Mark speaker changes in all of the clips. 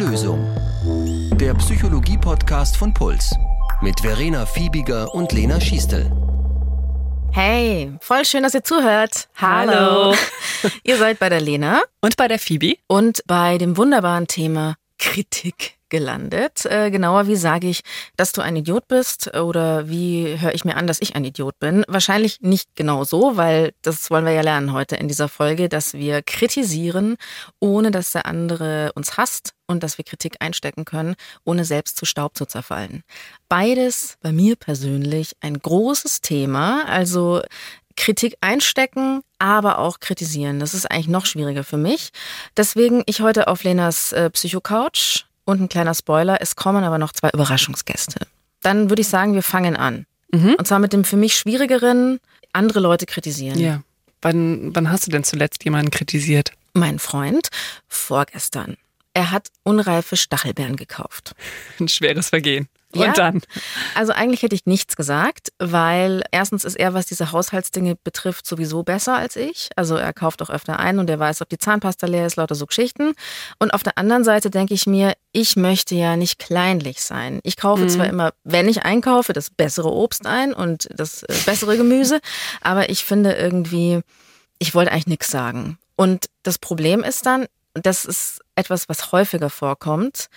Speaker 1: Lösung. Der Psychologie-Podcast von Puls. Mit Verena Fiebiger und Lena Schiestel.
Speaker 2: Hey, voll schön, dass ihr zuhört.
Speaker 3: Hallo.
Speaker 2: ihr seid bei der Lena.
Speaker 3: Und bei der Phoebe.
Speaker 2: Und bei dem wunderbaren Thema Kritik gelandet. Äh, genauer, wie sage ich, dass du ein Idiot bist oder wie höre ich mir an, dass ich ein Idiot bin? Wahrscheinlich nicht genau so, weil das wollen wir ja lernen heute in dieser Folge, dass wir kritisieren, ohne dass der andere uns hasst und dass wir Kritik einstecken können, ohne selbst zu Staub zu zerfallen. Beides bei mir persönlich ein großes Thema. Also Kritik einstecken, aber auch kritisieren. Das ist eigentlich noch schwieriger für mich. Deswegen ich heute auf Lenas äh, Psycho-Couch und ein kleiner Spoiler, es kommen aber noch zwei Überraschungsgäste. Dann würde ich sagen, wir fangen an. Mhm. Und zwar mit dem für mich schwierigeren, andere Leute kritisieren.
Speaker 3: Ja. Wann, wann hast du denn zuletzt jemanden kritisiert?
Speaker 2: Mein Freund, vorgestern. Er hat unreife Stachelbeeren gekauft.
Speaker 3: Ein schweres Vergehen. Und
Speaker 2: ja,
Speaker 3: dann?
Speaker 2: Also eigentlich hätte ich nichts gesagt, weil erstens ist er, was diese Haushaltsdinge betrifft, sowieso besser als ich. Also er kauft auch öfter ein und er weiß, ob die Zahnpasta leer ist, lauter so Geschichten. Und auf der anderen Seite denke ich mir, ich möchte ja nicht kleinlich sein. Ich kaufe mhm. zwar immer, wenn ich einkaufe, das bessere Obst ein und das äh, bessere Gemüse, aber ich finde irgendwie, ich wollte eigentlich nichts sagen. Und das Problem ist dann, das ist etwas, was häufiger vorkommt,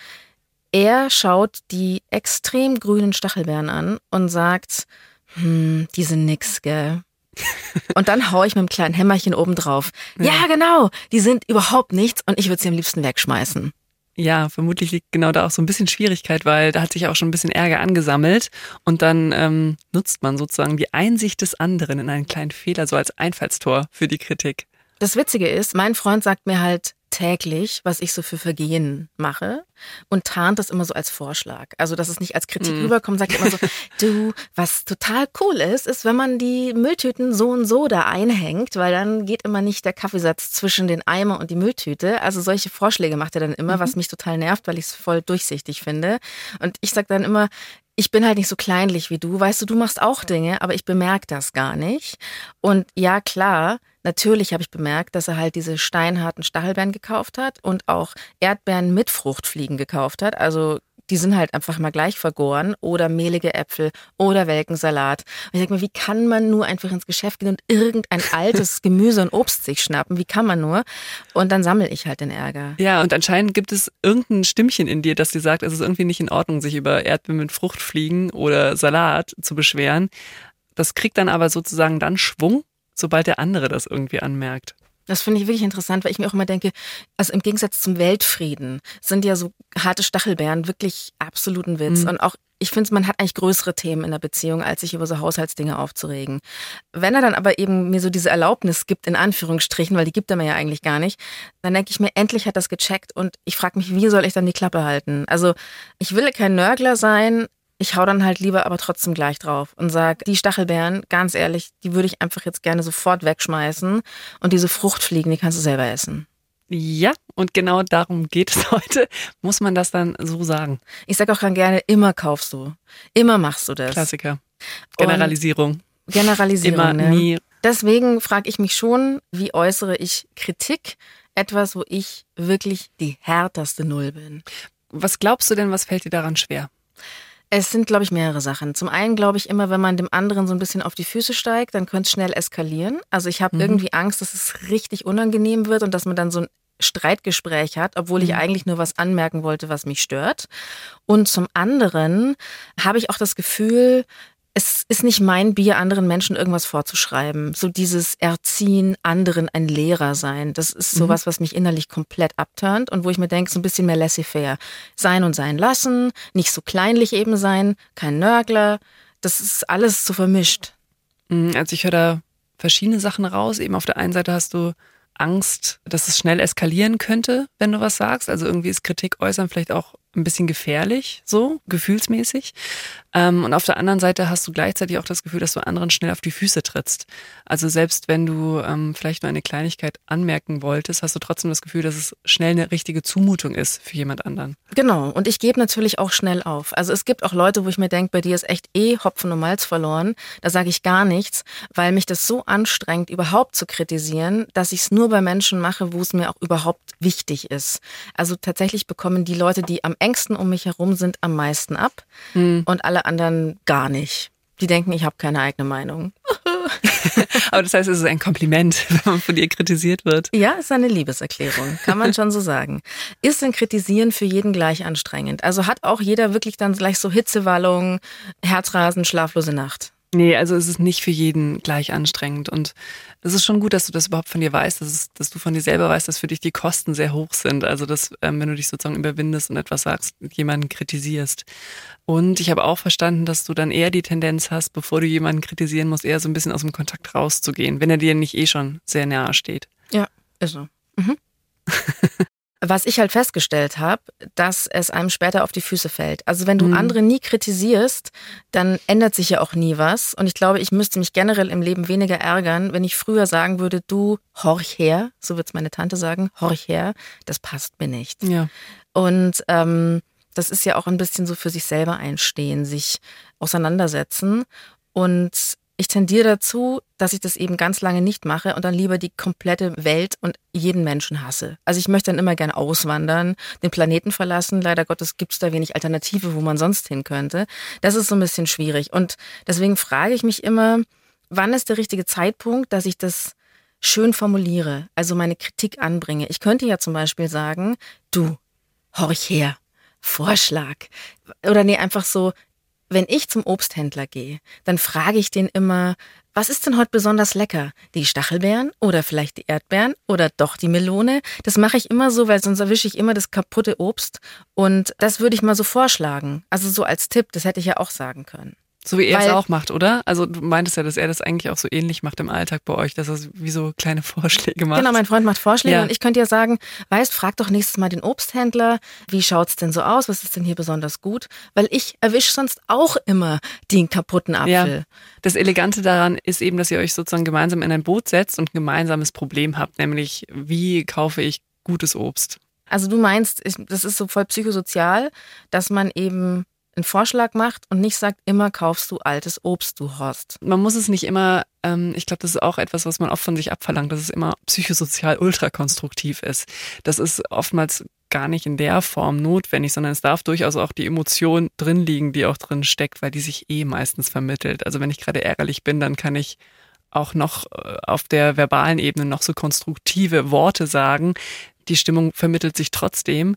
Speaker 2: er schaut die extrem grünen Stachelbeeren an und sagt, hm, die sind nix, gell? Und dann hau ich mit einem kleinen Hämmerchen oben drauf. Ja. ja, genau, die sind überhaupt nichts und ich würde sie am liebsten wegschmeißen.
Speaker 3: Ja, vermutlich liegt genau da auch so ein bisschen Schwierigkeit, weil da hat sich auch schon ein bisschen Ärger angesammelt und dann ähm, nutzt man sozusagen die Einsicht des anderen in einen kleinen Fehler so als Einfallstor für die Kritik.
Speaker 2: Das Witzige ist, mein Freund sagt mir halt, täglich, was ich so für Vergehen mache und tarnt das immer so als Vorschlag. Also, dass es nicht als Kritik mm. rüberkommt, sagt immer so, du, was total cool ist, ist, wenn man die Mülltüten so und so da einhängt, weil dann geht immer nicht der Kaffeesatz zwischen den Eimer und die Mülltüte. Also solche Vorschläge macht er dann immer, mhm. was mich total nervt, weil ich es voll durchsichtig finde. Und ich sag dann immer, ich bin halt nicht so kleinlich wie du. Weißt du, du machst auch Dinge, aber ich bemerke das gar nicht. Und ja, klar, Natürlich habe ich bemerkt, dass er halt diese steinharten Stachelbeeren gekauft hat und auch Erdbeeren mit Fruchtfliegen gekauft hat. Also die sind halt einfach mal gleich vergoren oder mehlige Äpfel oder welken Salat. Und ich denke mir, wie kann man nur einfach ins Geschäft gehen und irgendein altes Gemüse und Obst sich schnappen? Wie kann man nur? Und dann sammle ich halt den Ärger.
Speaker 3: Ja, und anscheinend gibt es irgendein Stimmchen in dir, das dir sagt, es ist irgendwie nicht in Ordnung, sich über Erdbeeren mit Fruchtfliegen oder Salat zu beschweren. Das kriegt dann aber sozusagen dann Schwung sobald der andere das irgendwie anmerkt.
Speaker 2: Das finde ich wirklich interessant, weil ich mir auch immer denke, also im Gegensatz zum Weltfrieden sind ja so harte Stachelbeeren wirklich absoluten Witz. Mhm. Und auch ich finde, man hat eigentlich größere Themen in der Beziehung, als sich über so Haushaltsdinge aufzuregen. Wenn er dann aber eben mir so diese Erlaubnis gibt, in Anführungsstrichen, weil die gibt er mir ja eigentlich gar nicht, dann denke ich mir, endlich hat das gecheckt und ich frage mich, wie soll ich dann die Klappe halten? Also ich will kein Nörgler sein, ich hau dann halt lieber aber trotzdem gleich drauf und sag, die Stachelbeeren, ganz ehrlich, die würde ich einfach jetzt gerne sofort wegschmeißen und diese Fruchtfliegen, die kannst du selber essen.
Speaker 3: Ja, und genau darum geht es heute. Muss man das dann so sagen?
Speaker 2: Ich sag auch ganz gerne, immer kaufst du. Immer machst du das.
Speaker 3: Klassiker. Generalisierung. Und
Speaker 2: Generalisierung.
Speaker 3: Immer,
Speaker 2: ne?
Speaker 3: nie.
Speaker 2: Deswegen frage ich mich schon, wie äußere ich Kritik? Etwas, wo ich wirklich die härteste Null bin.
Speaker 3: Was glaubst du denn, was fällt dir daran schwer?
Speaker 2: Es sind, glaube ich, mehrere Sachen. Zum einen glaube ich immer, wenn man dem anderen so ein bisschen auf die Füße steigt, dann könnte es schnell eskalieren. Also ich habe mhm. irgendwie Angst, dass es richtig unangenehm wird und dass man dann so ein Streitgespräch hat, obwohl ich mhm. eigentlich nur was anmerken wollte, was mich stört. Und zum anderen habe ich auch das Gefühl, es ist nicht mein Bier, anderen Menschen irgendwas vorzuschreiben. So dieses Erziehen, anderen ein Lehrer sein. Das ist mhm. sowas, was mich innerlich komplett abturnt und wo ich mir denke, so ein bisschen mehr laissez-faire. Sein und sein lassen, nicht so kleinlich eben sein, kein Nörgler. Das ist alles so vermischt.
Speaker 3: Mhm, also ich höre da verschiedene Sachen raus. Eben auf der einen Seite hast du Angst, dass es schnell eskalieren könnte, wenn du was sagst. Also irgendwie ist Kritik äußern vielleicht auch ein bisschen gefährlich, so gefühlsmäßig. Ähm, und auf der anderen Seite hast du gleichzeitig auch das Gefühl, dass du anderen schnell auf die Füße trittst. Also selbst wenn du ähm, vielleicht nur eine Kleinigkeit anmerken wolltest, hast du trotzdem das Gefühl, dass es schnell eine richtige Zumutung ist für jemand anderen.
Speaker 2: Genau. Und ich gebe natürlich auch schnell auf. Also es gibt auch Leute, wo ich mir denke, bei dir ist echt eh Hopfen und Malz verloren. Da sage ich gar nichts, weil mich das so anstrengt, überhaupt zu kritisieren, dass ich es nur bei Menschen mache, wo es mir auch überhaupt wichtig ist. Also tatsächlich bekommen die Leute, die am engsten um mich herum sind, am meisten ab mhm. und alle anderen gar nicht. Die denken, ich habe keine eigene Meinung.
Speaker 3: Aber das heißt, es ist ein Kompliment, wenn man von dir kritisiert wird.
Speaker 2: Ja, es ist eine Liebeserklärung, kann man schon so sagen. Ist denn Kritisieren für jeden gleich anstrengend? Also hat auch jeder wirklich dann gleich so Hitzewallungen, Herzrasen, schlaflose Nacht?
Speaker 3: Nee, also es ist nicht für jeden gleich anstrengend. Und es ist schon gut, dass du das überhaupt von dir weißt, dass, es, dass du von dir selber weißt, dass für dich die Kosten sehr hoch sind. Also dass, ähm, wenn du dich sozusagen überwindest und etwas sagst, jemanden kritisierst. Und ich habe auch verstanden, dass du dann eher die Tendenz hast, bevor du jemanden kritisieren musst, eher so ein bisschen aus dem Kontakt rauszugehen, wenn er dir nicht eh schon sehr nahe steht.
Speaker 2: Ja, ist so. Mhm. Was ich halt festgestellt habe, dass es einem später auf die Füße fällt. Also wenn du mhm. andere nie kritisierst, dann ändert sich ja auch nie was. Und ich glaube, ich müsste mich generell im Leben weniger ärgern, wenn ich früher sagen würde, du horch her, so wird es meine Tante sagen, horch her, das passt mir nicht.
Speaker 3: Ja.
Speaker 2: Und ähm, das ist ja auch ein bisschen so für sich selber einstehen, sich auseinandersetzen. Und ich tendiere dazu, dass ich das eben ganz lange nicht mache und dann lieber die komplette Welt und jeden Menschen hasse. Also ich möchte dann immer gerne auswandern, den Planeten verlassen. Leider Gottes gibt es da wenig Alternative, wo man sonst hin könnte. Das ist so ein bisschen schwierig. Und deswegen frage ich mich immer, wann ist der richtige Zeitpunkt, dass ich das schön formuliere, also meine Kritik anbringe. Ich könnte ja zum Beispiel sagen, du, horch her. Vorschlag. Oder nee, einfach so, wenn ich zum Obsthändler gehe, dann frage ich den immer, was ist denn heute besonders lecker? Die Stachelbeeren oder vielleicht die Erdbeeren oder doch die Melone? Das mache ich immer so, weil sonst erwische ich immer das kaputte Obst. Und das würde ich mal so vorschlagen. Also so als Tipp, das hätte ich ja auch sagen können.
Speaker 3: So wie er Weil, es auch macht, oder? Also du meintest ja, dass er das eigentlich auch so ähnlich macht im Alltag bei euch, dass er wie so kleine Vorschläge macht.
Speaker 2: Genau, mein Freund macht Vorschläge ja. und ich könnte ja sagen, weißt, frag doch nächstes Mal den Obsthändler, wie schaut's denn so aus, was ist denn hier besonders gut? Weil ich erwische sonst auch immer den kaputten Apfel. Ja.
Speaker 3: Das Elegante daran ist eben, dass ihr euch sozusagen gemeinsam in ein Boot setzt und ein gemeinsames Problem habt, nämlich wie kaufe ich gutes Obst?
Speaker 2: Also du meinst, das ist so voll psychosozial, dass man eben einen Vorschlag macht und nicht sagt, immer kaufst du altes Obst, du Horst.
Speaker 3: Man muss es nicht immer, ähm, ich glaube, das ist auch etwas, was man oft von sich abverlangt, dass es immer psychosozial ultrakonstruktiv ist. Das ist oftmals gar nicht in der Form notwendig, sondern es darf durchaus auch die Emotion drin liegen, die auch drin steckt, weil die sich eh meistens vermittelt. Also wenn ich gerade ärgerlich bin, dann kann ich auch noch äh, auf der verbalen Ebene noch so konstruktive Worte sagen. Die Stimmung vermittelt sich trotzdem.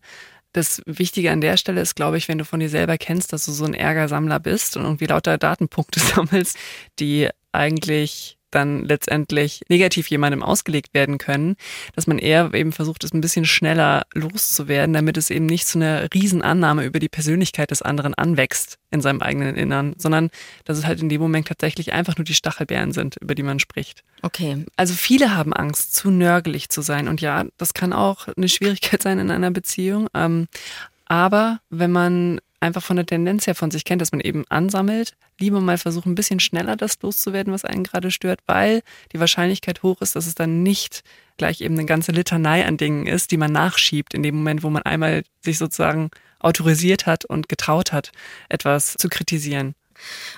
Speaker 3: Das Wichtige an der Stelle ist, glaube ich, wenn du von dir selber kennst, dass du so ein Ärgersammler bist und irgendwie lauter Datenpunkte sammelst, die eigentlich dann letztendlich negativ jemandem ausgelegt werden können, dass man eher eben versucht, es ein bisschen schneller loszuwerden, damit es eben nicht zu einer Riesenannahme über die Persönlichkeit des anderen anwächst in seinem eigenen Innern, sondern dass es halt in dem Moment tatsächlich einfach nur die Stachelbeeren sind, über die man spricht.
Speaker 2: Okay.
Speaker 3: Also viele haben Angst, zu nörgelig zu sein. Und ja, das kann auch eine Schwierigkeit sein in einer Beziehung. Ähm, aber wenn man einfach von der Tendenz her von sich kennt, dass man eben ansammelt, lieber mal versuchen, ein bisschen schneller das loszuwerden, was einen gerade stört, weil die Wahrscheinlichkeit hoch ist, dass es dann nicht gleich eben eine ganze Litanei an Dingen ist, die man nachschiebt in dem Moment, wo man einmal sich sozusagen autorisiert hat und getraut hat, etwas zu kritisieren.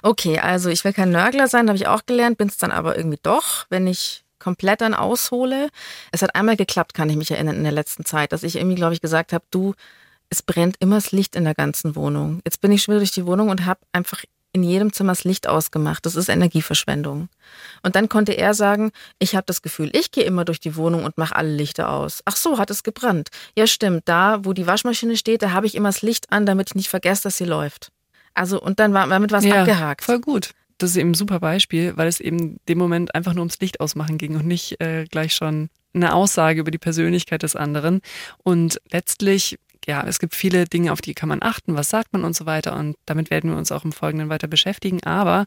Speaker 2: Okay, also ich will kein Nörgler sein, habe ich auch gelernt, bin es dann aber irgendwie doch, wenn ich komplett dann aushole. Es hat einmal geklappt, kann ich mich erinnern, in der letzten Zeit, dass ich irgendwie, glaube ich, gesagt habe, du, es brennt immer das Licht in der ganzen Wohnung. Jetzt bin ich schon wieder durch die Wohnung und habe einfach in jedem Zimmer das Licht ausgemacht. Das ist Energieverschwendung. Und dann konnte er sagen, ich habe das Gefühl, ich gehe immer durch die Wohnung und mache alle Lichter aus. Ach so, hat es gebrannt. Ja, stimmt. Da, wo die Waschmaschine steht, da habe ich immer das Licht an, damit ich nicht vergesse, dass sie läuft. Also, und dann war damit was ja, abgehakt.
Speaker 3: Voll gut. Das ist eben ein super Beispiel, weil es eben dem Moment einfach nur ums Licht ausmachen ging und nicht äh, gleich schon eine Aussage über die Persönlichkeit des anderen. Und letztlich ja, es gibt viele Dinge, auf die kann man achten, was sagt man und so weiter. Und damit werden wir uns auch im Folgenden weiter beschäftigen. Aber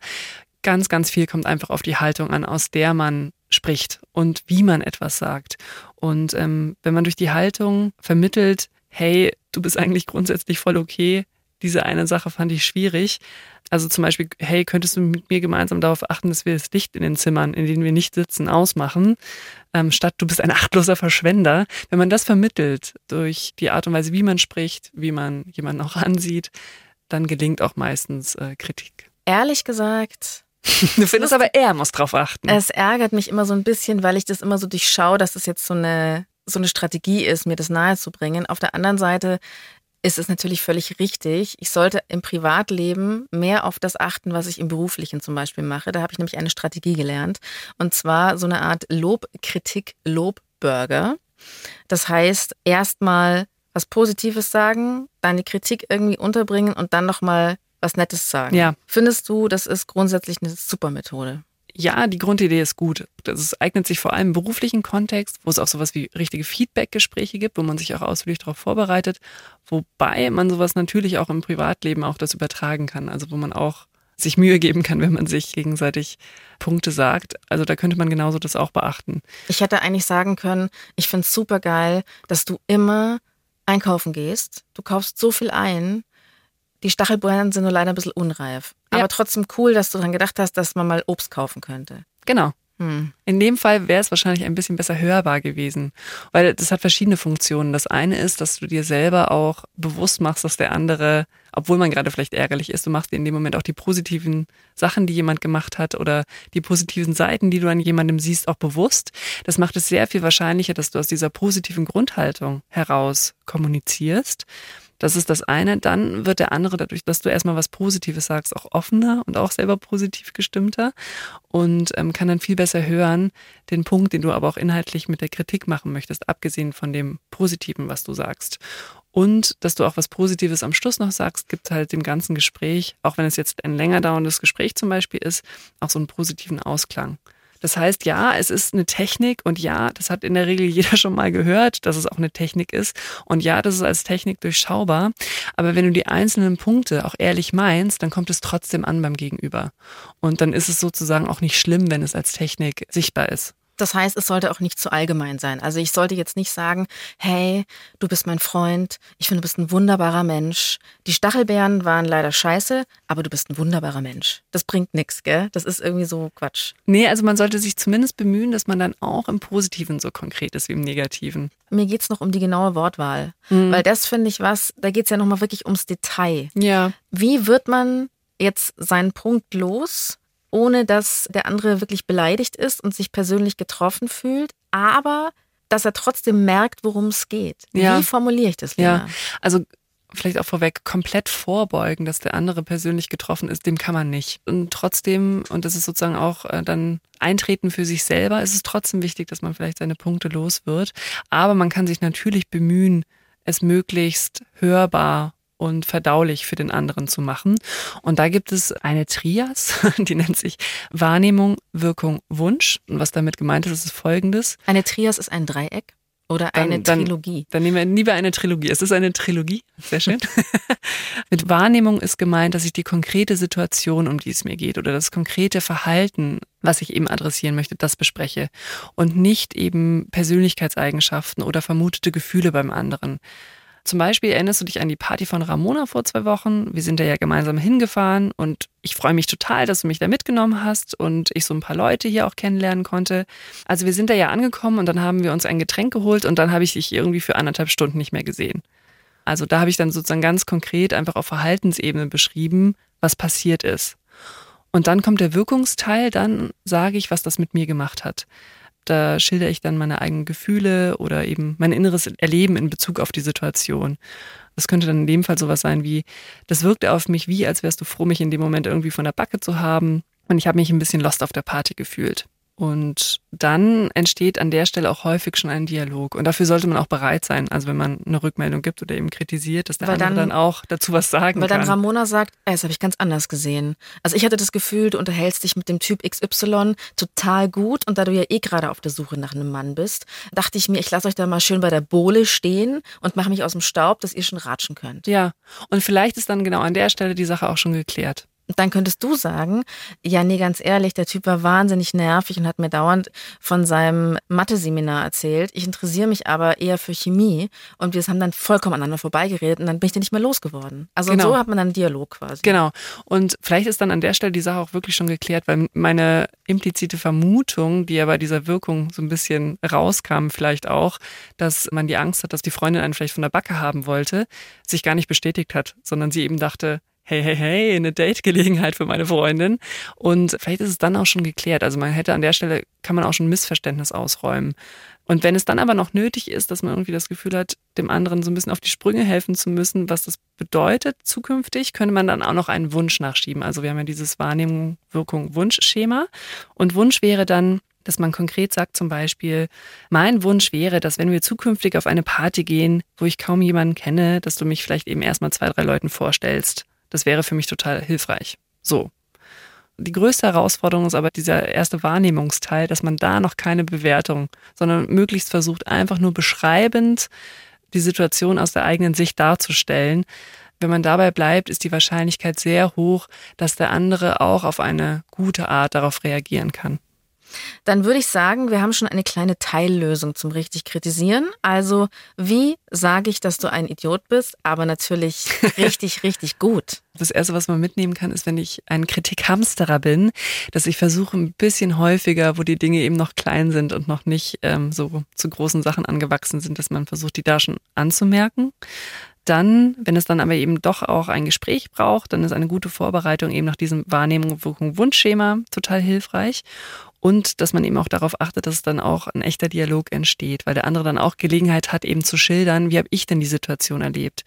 Speaker 3: ganz, ganz viel kommt einfach auf die Haltung an, aus der man spricht und wie man etwas sagt. Und ähm, wenn man durch die Haltung vermittelt, hey, du bist eigentlich grundsätzlich voll okay. Diese eine Sache fand ich schwierig. Also zum Beispiel, hey, könntest du mit mir gemeinsam darauf achten, dass wir das Licht in den Zimmern, in denen wir nicht sitzen, ausmachen, ähm, statt du bist ein achtloser Verschwender. Wenn man das vermittelt durch die Art und Weise, wie man spricht, wie man jemanden auch ansieht, dann gelingt auch meistens äh, Kritik.
Speaker 2: Ehrlich gesagt,
Speaker 3: Du findest aber, er muss drauf achten.
Speaker 2: es ärgert mich immer so ein bisschen, weil ich das immer so durchschaue, dass das jetzt so eine, so eine Strategie ist, mir das nahezubringen. Auf der anderen Seite ist es natürlich völlig richtig. Ich sollte im Privatleben mehr auf das achten, was ich im Beruflichen zum Beispiel mache. Da habe ich nämlich eine Strategie gelernt. Und zwar so eine Art Lob-Kritik-Lob-Burger. Das heißt, erstmal was Positives sagen, deine Kritik irgendwie unterbringen und dann nochmal was Nettes sagen.
Speaker 3: Ja.
Speaker 2: Findest du, das ist grundsätzlich eine super Methode?
Speaker 3: Ja, die Grundidee ist gut. Das ist, eignet sich vor allem im beruflichen Kontext, wo es auch sowas wie richtige Feedback-Gespräche gibt, wo man sich auch ausführlich darauf vorbereitet, wobei man sowas natürlich auch im Privatleben auch das übertragen kann. Also wo man auch sich Mühe geben kann, wenn man sich gegenseitig Punkte sagt. Also da könnte man genauso das auch beachten.
Speaker 2: Ich hätte eigentlich sagen können, ich finde es super geil, dass du immer einkaufen gehst. Du kaufst so viel ein. Die Stachelbeeren sind nur leider ein bisschen unreif.
Speaker 3: Ja.
Speaker 2: Aber trotzdem cool, dass du daran gedacht hast, dass man mal Obst kaufen könnte.
Speaker 3: Genau.
Speaker 2: Hm.
Speaker 3: In dem Fall wäre es wahrscheinlich ein bisschen besser hörbar gewesen, weil das hat verschiedene Funktionen. Das eine ist, dass du dir selber auch bewusst machst, dass der andere, obwohl man gerade vielleicht ärgerlich ist, du machst dir in dem Moment auch die positiven Sachen, die jemand gemacht hat oder die positiven Seiten, die du an jemandem siehst, auch bewusst. Das macht es sehr viel wahrscheinlicher, dass du aus dieser positiven Grundhaltung heraus kommunizierst. Das ist das eine. Dann wird der andere dadurch, dass du erstmal was Positives sagst, auch offener und auch selber positiv gestimmter und ähm, kann dann viel besser hören, den Punkt, den du aber auch inhaltlich mit der Kritik machen möchtest, abgesehen von dem Positiven, was du sagst. Und dass du auch was Positives am Schluss noch sagst, gibt halt dem ganzen Gespräch, auch wenn es jetzt ein länger dauerndes Gespräch zum Beispiel ist, auch so einen positiven Ausklang. Das heißt, ja, es ist eine Technik und ja, das hat in der Regel jeder schon mal gehört, dass es auch eine Technik ist. Und ja, das ist als Technik durchschaubar. Aber wenn du die einzelnen Punkte auch ehrlich meinst, dann kommt es trotzdem an beim Gegenüber. Und dann ist es sozusagen auch nicht schlimm, wenn es als Technik sichtbar ist.
Speaker 2: Das heißt, es sollte auch nicht zu allgemein sein. Also ich sollte jetzt nicht sagen, hey, du bist mein Freund, ich finde, du bist ein wunderbarer Mensch. Die Stachelbeeren waren leider scheiße, aber du bist ein wunderbarer Mensch. Das bringt nichts, gell? Das ist irgendwie so Quatsch.
Speaker 3: Nee, also man sollte sich zumindest bemühen, dass man dann auch im Positiven so konkret ist wie im Negativen.
Speaker 2: Mir geht's noch um die genaue Wortwahl. Weil das finde ich was, da geht's ja nochmal wirklich ums Detail.
Speaker 3: Ja.
Speaker 2: Wie wird man jetzt seinen Punkt los, ohne dass der andere wirklich beleidigt ist und sich persönlich getroffen fühlt, aber dass er trotzdem merkt, worum es geht?
Speaker 3: Ja.
Speaker 2: Wie formuliere ich das, Lena?
Speaker 3: Ja, also vielleicht auch vorweg, komplett vorbeugen, dass der andere persönlich getroffen ist, dem kann man nicht. Und trotzdem, und das ist sozusagen auch äh, dann Eintreten für sich selber, ist es trotzdem wichtig, dass man vielleicht seine Punkte los wird. Aber man kann sich natürlich bemühen, es möglichst hörbar und verdaulich für den anderen zu machen. Und da gibt es eine Trias, die nennt sich Wahrnehmung, Wirkung, Wunsch. Und was damit gemeint ist, ist folgendes.
Speaker 2: Eine Trias ist ein Dreieck oder
Speaker 3: Dann-
Speaker 2: eine
Speaker 3: dann-
Speaker 2: Trilogie.
Speaker 3: Dann nehmen wir lieber eine Trilogie. Es ist eine Trilogie. Sehr schön. Mit Wahrnehmung ist gemeint, dass ich die konkrete Situation, um die es mir geht, oder das konkrete Verhalten, was ich eben adressieren möchte, das bespreche. Und nicht eben Persönlichkeitseigenschaften oder vermutete Gefühle beim anderen. Zum Beispiel erinnerst du dich an die Party von Ramona vor zwei Wochen? Wir sind da ja gemeinsam hingefahren und ich freue mich total, dass du mich da mitgenommen hast und ich so ein paar Leute hier auch kennenlernen konnte. Also wir sind da ja angekommen und dann haben wir uns ein Getränk geholt und dann habe ich dich irgendwie für anderthalb Stunden nicht mehr gesehen. Also da habe ich dann sozusagen ganz konkret einfach auf Verhaltensebene beschrieben, was passiert ist. Und dann kommt der Wirkungsteil, dann sage ich, was das mit mir gemacht hat. Da schildere ich dann meine eigenen Gefühle oder eben mein inneres Erleben in Bezug auf die Situation. Das könnte dann in dem Fall sowas sein wie, das wirkte auf mich wie, als wärst du froh, mich in dem Moment irgendwie von der Backe zu haben. Und ich habe mich ein bisschen lost auf der Party gefühlt. Und dann entsteht an der Stelle auch häufig schon ein Dialog. Und dafür sollte man auch bereit sein. Also wenn man eine Rückmeldung gibt oder eben kritisiert, dass der
Speaker 2: Weil
Speaker 3: andere
Speaker 2: dann-
Speaker 3: dann, auch dazu was sagen
Speaker 2: Weil
Speaker 3: kann.
Speaker 2: dann Ramona sagt, ey, das habe ich ganz anders gesehen. Also ich hatte das Gefühl, du unterhältst dich mit dem Typ XY total gut und da du ja eh gerade auf der Suche nach einem Mann bist, dachte ich mir, ich lasse euch da mal schön bei der Bohle stehen und mache mich aus dem Staub, dass ihr schon ratschen könnt.
Speaker 3: ja, und vielleicht ist dann genau an der Stelle die Sache auch schon geklärt.
Speaker 2: Dann könntest du sagen, ja, nee, ganz ehrlich, der Typ war wahnsinnig nervig und hat mir dauernd von seinem Mathe-Seminar erzählt. Ich interessiere mich aber eher für Chemie und wir haben dann vollkommen aneinander vorbeigeredet und dann bin ich den nicht mehr losgeworden. Also genau. so hat man dann einen Dialog quasi.
Speaker 3: Genau. Und vielleicht ist dann an der Stelle die Sache auch wirklich schon geklärt, weil meine implizite Vermutung, die ja bei dieser Wirkung so ein bisschen rauskam, vielleicht auch, dass man die Angst hat, dass die Freundin einen vielleicht von der Backe haben wollte, sich gar nicht bestätigt hat, sondern sie eben dachte, hey, hey, hey, eine Date-Gelegenheit für meine Freundin. Und vielleicht ist es dann auch schon geklärt. Also man hätte an der Stelle, kann man auch schon Missverständnis ausräumen. Und wenn es dann aber noch nötig ist, dass man irgendwie das Gefühl hat, dem anderen so ein bisschen auf die Sprünge helfen zu müssen, was das bedeutet zukünftig, könnte man dann auch noch einen Wunsch nachschieben. Also wir haben ja dieses Wahrnehmung, Wirkung, Wunschschema. Und Wunsch wäre dann, dass man konkret sagt zum Beispiel, mein Wunsch wäre, dass wenn wir zukünftig auf eine Party gehen, wo ich kaum jemanden kenne, dass du mich vielleicht eben erstmal zwei, drei Leuten vorstellst. Das wäre für mich total hilfreich. So. Die größte Herausforderung ist aber dieser erste Wahrnehmungsteil, dass man da noch keine Bewertung, sondern möglichst versucht, einfach nur beschreibend die Situation aus der eigenen Sicht darzustellen. Wenn man dabei bleibt, ist die Wahrscheinlichkeit sehr hoch, dass der andere auch auf eine gute Art darauf reagieren kann.
Speaker 2: Dann würde ich sagen, wir haben schon eine kleine Teillösung zum richtig kritisieren. Also, wie sage ich, dass du ein Idiot bist, aber natürlich richtig, richtig gut?
Speaker 3: Das Erste, was man mitnehmen kann, ist, wenn ich ein Kritikhamsterer bin, dass ich versuche, ein bisschen häufiger, wo die Dinge eben noch klein sind und noch nicht ähm, so zu großen Sachen angewachsen sind, dass man versucht, die da schon anzumerken. Dann, wenn es dann aber eben doch auch ein Gespräch braucht, dann ist eine gute Vorbereitung eben nach diesem Wahrnehmung, Wirkung, Wunschschema total hilfreich und dass man eben auch darauf achtet, dass dann auch ein echter Dialog entsteht, weil der andere dann auch Gelegenheit hat, eben zu schildern, wie habe ich denn die Situation erlebt.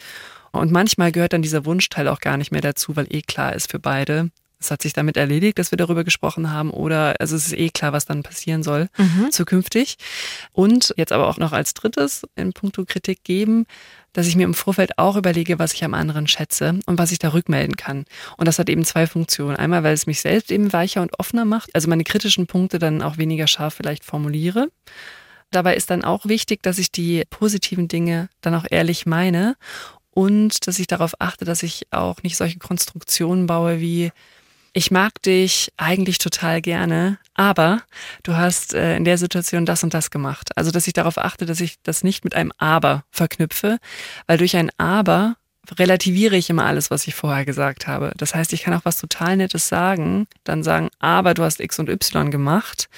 Speaker 3: Und manchmal gehört dann dieser Wunschteil auch gar nicht mehr dazu, weil eh klar ist für beide, es hat sich damit erledigt, dass wir darüber gesprochen haben oder also es ist eh klar, was dann passieren soll mhm. zukünftig. Und jetzt aber auch noch als drittes in puncto Kritik geben, dass ich mir im Vorfeld auch überlege, was ich am anderen schätze und was ich da rückmelden kann. Und das hat eben zwei Funktionen. Einmal, weil es mich selbst eben weicher und offener macht, also meine kritischen Punkte dann auch weniger scharf vielleicht formuliere. Dabei ist dann auch wichtig, dass ich die positiven Dinge dann auch ehrlich meine und dass ich darauf achte, dass ich auch nicht solche Konstruktionen baue wie ich mag dich eigentlich total gerne, aber du hast äh, in der Situation das und das gemacht. Also, dass ich darauf achte, dass ich das nicht mit einem Aber verknüpfe, weil durch ein Aber relativiere ich immer alles, was ich vorher gesagt habe. Das heißt, ich kann auch was total Nettes sagen, dann sagen, aber du hast X und Y gemacht.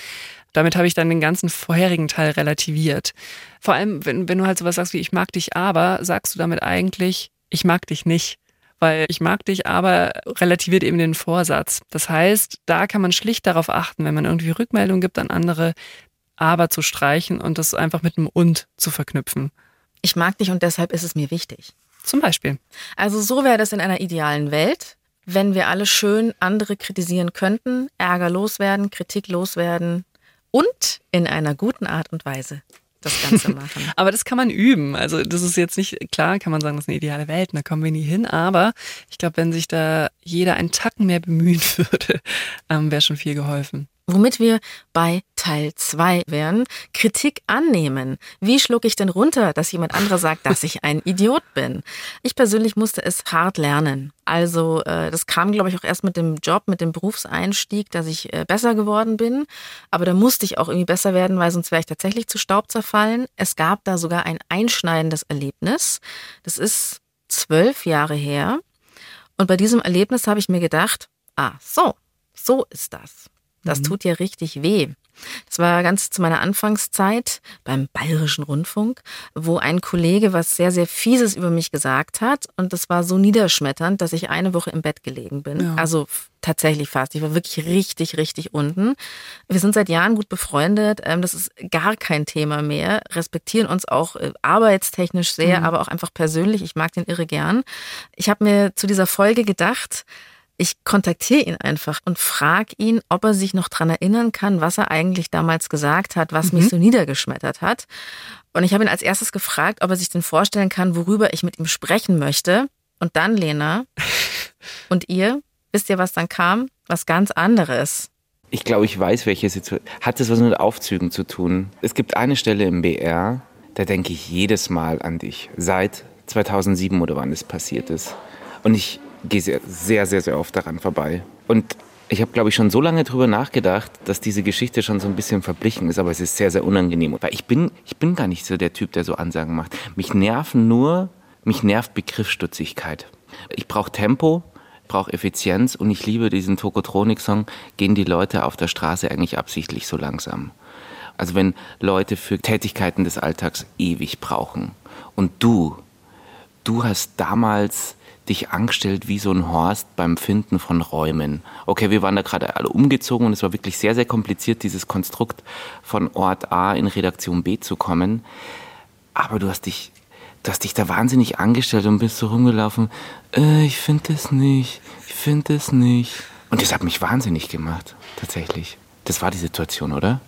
Speaker 3: Damit habe ich dann den ganzen vorherigen Teil relativiert. Vor allem, wenn, wenn du halt sowas sagst wie ich mag dich aber, sagst du damit eigentlich, ich mag dich nicht weil ich mag dich, aber relativiert eben den Vorsatz. Das heißt, da kann man schlicht darauf achten, wenn man irgendwie Rückmeldung gibt an andere, aber zu streichen und das einfach mit einem und zu verknüpfen.
Speaker 2: Ich mag dich und deshalb ist es mir wichtig.
Speaker 3: Zum Beispiel.
Speaker 2: Also so wäre das in einer idealen Welt, wenn wir alle schön andere kritisieren könnten, Ärger loswerden, Kritik loswerden und in einer guten Art und Weise das Ganze machen.
Speaker 3: aber das kann man üben. Also das ist jetzt nicht, klar kann man sagen, das ist eine ideale Welt, da kommen wir nie hin, aber ich glaube, wenn sich da jeder einen Tacken mehr bemühen würde, ähm, wäre schon viel geholfen.
Speaker 2: Womit wir bei Teil 2 wären, Kritik annehmen. Wie schlucke ich denn runter, dass jemand anderer sagt, dass ich ein Idiot bin? Ich persönlich musste es hart lernen. Also äh, das kam, glaube ich, auch erst mit dem Job, mit dem Berufseinstieg, dass ich äh, besser geworden bin. Aber da musste ich auch irgendwie besser werden, weil sonst wäre ich tatsächlich zu Staub zerfallen. Es gab da sogar ein einschneidendes Erlebnis. Das ist zwölf Jahre her. Und bei diesem Erlebnis habe ich mir gedacht, ah, so, so ist das. Das mhm. tut ja richtig weh. Das war ganz zu meiner Anfangszeit beim Bayerischen Rundfunk, wo ein Kollege was sehr, sehr Fieses über mich gesagt hat. Und das war so niederschmetternd, dass ich eine Woche im Bett gelegen bin. Ja. Also tatsächlich fast. Ich war wirklich richtig, richtig unten. Wir sind seit Jahren gut befreundet. Ähm, das ist gar kein Thema mehr. Respektieren uns auch äh, arbeitstechnisch sehr, mhm. aber auch einfach persönlich. Ich mag den irre gern. Ich habe mir zu dieser Folge gedacht, ich kontaktiere ihn einfach und frage ihn, ob er sich noch dran erinnern kann, was er eigentlich damals gesagt hat, was mhm. mich so niedergeschmettert hat. Und ich habe ihn als erstes gefragt, ob er sich denn vorstellen kann, worüber ich mit ihm sprechen möchte. Und dann, Lena, und ihr, wisst ihr, was dann kam? Was ganz anderes.
Speaker 4: Ich glaube, ich weiß, welche Situation. Hat das was mit Aufzügen zu tun? Es gibt eine Stelle im BR, da denke ich jedes Mal an dich. Seit 2007 oder wann es passiert ist. Und ich gehe sehr, sehr, sehr, sehr oft daran vorbei. Und ich habe, glaube ich, schon so lange drüber nachgedacht, dass diese Geschichte schon so ein bisschen verblichen ist, aber es ist sehr, sehr unangenehm. Weil ich bin, ich bin gar nicht so der Typ, der so Ansagen macht. Mich nerven nur, mich nervt Begriffsstutzigkeit. Ich brauche Tempo, brauche Effizienz und ich liebe diesen Tokotronik-Song, gehen die Leute auf der Straße eigentlich absichtlich so langsam. Also wenn Leute für Tätigkeiten des Alltags ewig brauchen und du, du hast damals dich angestellt wie so ein Horst beim Finden von Räumen. Okay, wir waren da gerade alle umgezogen und es war wirklich sehr, sehr kompliziert, dieses Konstrukt von Ort A in Redaktion B zu kommen. Aber du hast dich, du hast dich da wahnsinnig angestellt und bist so rumgelaufen. Äh, ich finde es nicht, ich finde es nicht. Und das hat mich wahnsinnig gemacht, tatsächlich. Das war die Situation, oder?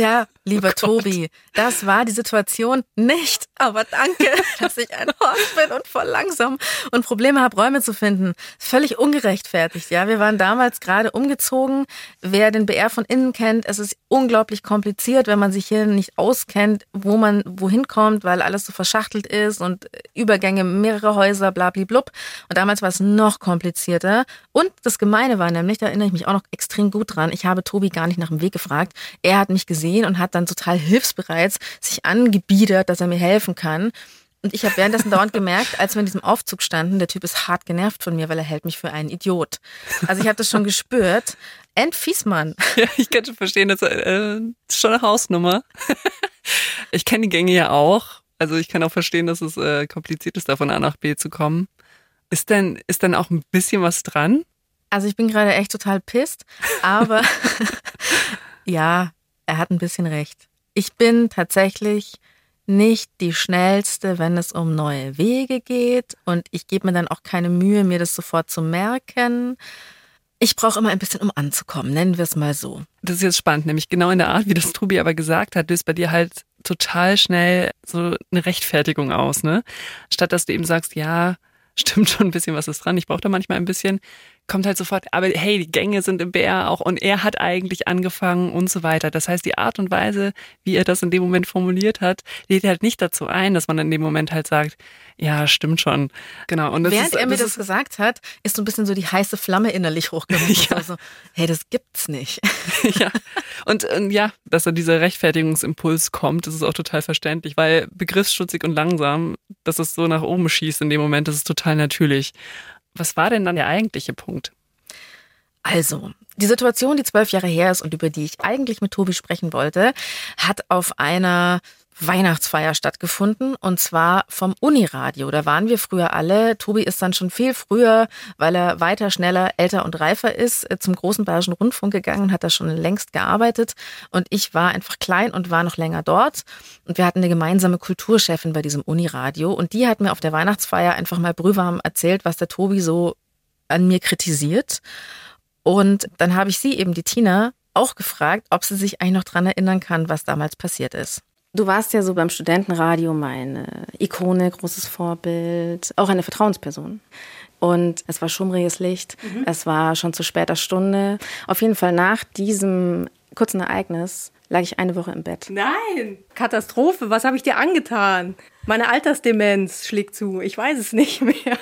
Speaker 2: Tja, lieber oh Tobi, das war die Situation nicht. Aber danke, dass ich ein Horst bin und voll langsam und Probleme habe, Räume zu finden. Völlig ungerechtfertigt. Ja, wir waren damals gerade umgezogen. Wer den BR von innen kennt, es ist unglaublich kompliziert, wenn man sich hier nicht auskennt, wo man wohin kommt, weil alles so verschachtelt ist und Übergänge, mehrere Häuser, blablablub. Und damals war es noch komplizierter. Und das Gemeine war nämlich, da erinnere ich mich auch noch extrem gut dran, ich habe Tobi gar nicht nach dem Weg gefragt. Er hat mich gesehen und hat dann total hilfsbereit sich angebiedert, dass er mir helfen kann. Und ich habe währenddessen dauernd gemerkt, als wir in diesem Aufzug standen, der Typ ist hart genervt von mir, weil er hält mich für einen Idiot. Also ich habe das schon gespürt. Entfiesmann.
Speaker 3: Ja, ich kann schon verstehen, das äh, ist schon eine Hausnummer. Ich kenne die Gänge ja auch. Also ich kann auch verstehen, dass es äh, kompliziert ist, da von A nach B zu kommen. Ist denn, ist denn auch ein bisschen was dran?
Speaker 2: Also ich bin gerade echt total pisst, aber ja, er hat ein bisschen recht. Ich bin tatsächlich nicht die schnellste, wenn es um neue Wege geht und ich gebe mir dann auch keine Mühe, mir das sofort zu merken. Ich brauche immer ein bisschen, um anzukommen, nennen wir es mal so.
Speaker 3: Das ist jetzt spannend, nämlich genau in der Art, wie das Tobi aber gesagt hat, löst bei dir halt total schnell so eine Rechtfertigung aus, ne? Statt dass du eben sagst, ja, stimmt schon ein bisschen was ist dran, ich brauche da manchmal ein bisschen, kommt halt sofort, aber hey, die Gänge sind im BR auch und er hat eigentlich angefangen und so weiter. Das heißt, die Art und Weise, wie er das in dem Moment formuliert hat, lädt halt nicht dazu ein, dass man in dem Moment halt sagt, ja, stimmt schon. Genau.
Speaker 2: Und Während ist, er mir das, das gesagt hat, ist so ein bisschen so die heiße Flamme innerlich hochgekommen. Ja. Also, hey, das gibt's nicht.
Speaker 3: ja. Und, und ja, dass da dieser Rechtfertigungsimpuls kommt, das ist auch total verständlich, weil begriffsstutzig und langsam, dass es so nach oben schießt in dem Moment, das ist total natürlich. Was war denn dann der eigentliche Punkt?
Speaker 2: Also, die Situation, die zwölf Jahre her ist und über die ich eigentlich mit Tobi sprechen wollte, hat auf einer Weihnachtsfeier stattgefunden und zwar vom Uniradio. Da waren wir früher alle. Tobi ist dann schon viel früher, weil er weiter, schneller, älter und reifer ist, äh, zum großen Bayerischen Rundfunk gegangen und hat da schon längst gearbeitet. Und ich war einfach klein und war noch länger dort. Und wir hatten eine gemeinsame Kulturchefin bei diesem Uniradio und die hat mir auf der Weihnachtsfeier einfach mal brühwarm erzählt, was der Tobi so an mir kritisiert. Und dann habe ich sie eben, die Tina, auch gefragt, ob sie sich eigentlich noch dran erinnern kann, was damals passiert ist. Du warst ja so beim Studentenradio meine Ikone, großes Vorbild, auch eine Vertrauensperson. Und es war schummriges Licht, mhm. es war schon zu später Stunde. Auf jeden Fall nach diesem kurzen Ereignis lag ich eine Woche im Bett.
Speaker 5: Nein, Katastrophe, was habe ich dir angetan? Meine Altersdemenz schlägt zu, ich weiß es nicht mehr.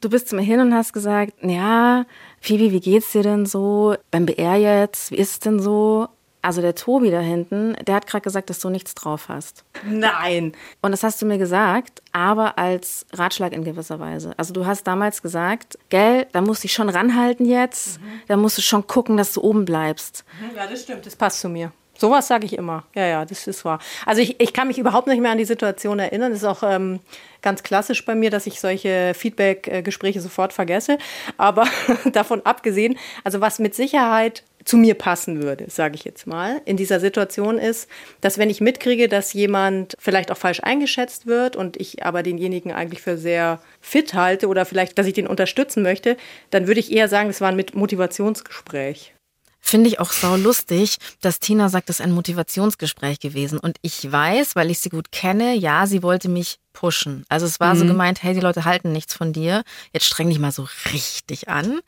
Speaker 2: Du bist zu mir hin und hast gesagt, ja, Phoebe, wie geht's dir denn so? Beim BR jetzt, wie ist es denn so? Also der Tobi da hinten, der hat gerade gesagt, dass du nichts drauf hast.
Speaker 5: Nein.
Speaker 2: Und das hast du mir gesagt, aber als Ratschlag in gewisser Weise. Also du hast damals gesagt, gell, da musst du dich schon ranhalten jetzt, mhm. da musst du schon gucken, dass du oben bleibst.
Speaker 5: Mhm, ja, das stimmt, das passt zu mir. Sowas sage ich immer. Ja, ja, das ist wahr. Also ich, ich kann mich überhaupt nicht mehr an die Situation erinnern. Das ist auch ähm, ganz klassisch bei mir, dass ich solche Feedback-Gespräche sofort vergesse. Aber davon abgesehen, also was mit Sicherheit zu mir passen würde, sage ich jetzt mal, in dieser Situation ist, dass wenn ich mitkriege, dass jemand vielleicht auch falsch eingeschätzt wird und ich aber denjenigen eigentlich für sehr fit halte oder vielleicht, dass ich den unterstützen möchte, dann würde ich eher sagen, das war ein Motivationsgespräch.
Speaker 2: Finde ich auch sau lustig, dass Tina sagt, das ist ein Motivationsgespräch gewesen. Und ich weiß, weil ich sie gut kenne, ja, sie wollte mich pushen. Also es war mhm. so gemeint, hey, die Leute halten nichts von dir. Jetzt streng dich mal so richtig an.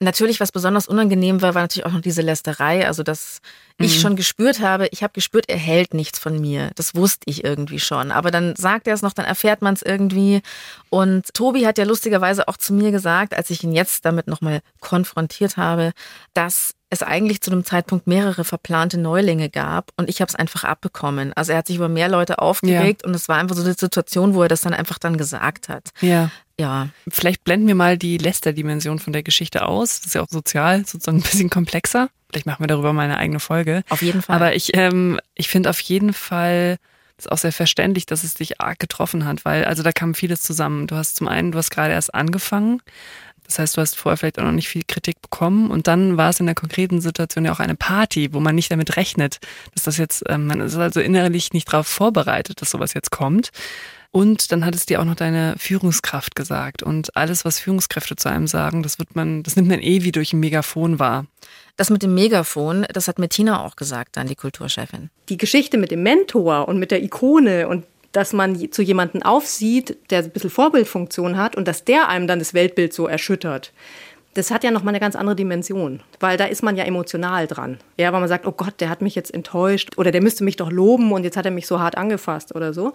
Speaker 2: Natürlich, was besonders unangenehm war, war natürlich auch noch diese Lästerei. Also, dass mhm. ich schon gespürt habe, ich habe gespürt, er hält nichts von mir. Das wusste ich irgendwie schon. Aber dann sagt er es noch, dann erfährt man es irgendwie. Und Tobi hat ja lustigerweise auch zu mir gesagt, als ich ihn jetzt damit nochmal konfrontiert habe, dass es eigentlich zu einem Zeitpunkt mehrere verplante Neulinge gab und ich habe es einfach abbekommen. Also er hat sich über mehr Leute aufgeregt ja. und es war einfach so eine Situation, wo er das dann einfach dann gesagt hat.
Speaker 3: Ja. Ja. Vielleicht blenden wir mal die Lästerdimension von der Geschichte aus. Das ist ja auch sozial sozusagen ein bisschen komplexer. Vielleicht machen wir darüber mal eine eigene Folge.
Speaker 2: Auf jeden Fall.
Speaker 3: Aber ich, ähm, ich finde auf jeden Fall ist auch sehr verständlich, dass es dich arg getroffen hat, weil also da kam vieles zusammen. Du hast zum einen, du hast gerade erst angefangen, das heißt, du hast vorher vielleicht auch noch nicht viel Kritik bekommen und dann war es in der konkreten Situation ja auch eine Party, wo man nicht damit rechnet, dass das jetzt, ähm, man ist also innerlich nicht darauf vorbereitet, dass sowas jetzt kommt. Und dann hat es dir auch noch deine Führungskraft gesagt. Und alles, was Führungskräfte zu einem sagen, das wird man, das nimmt man eh wie durch ein Megafon wahr.
Speaker 2: Das mit dem Megafon, das hat mir Tina auch gesagt, dann die Kulturchefin.
Speaker 5: Die Geschichte mit dem Mentor und mit der Ikone und dass man zu jemanden aufsieht, der ein bisschen Vorbildfunktion hat und dass der einem dann das Weltbild so erschüttert. Das hat ja noch mal eine ganz andere Dimension, weil da ist man ja emotional dran. Ja, weil man sagt, oh Gott, der hat mich jetzt enttäuscht oder der müsste mich doch loben und jetzt hat er mich so hart angefasst oder so.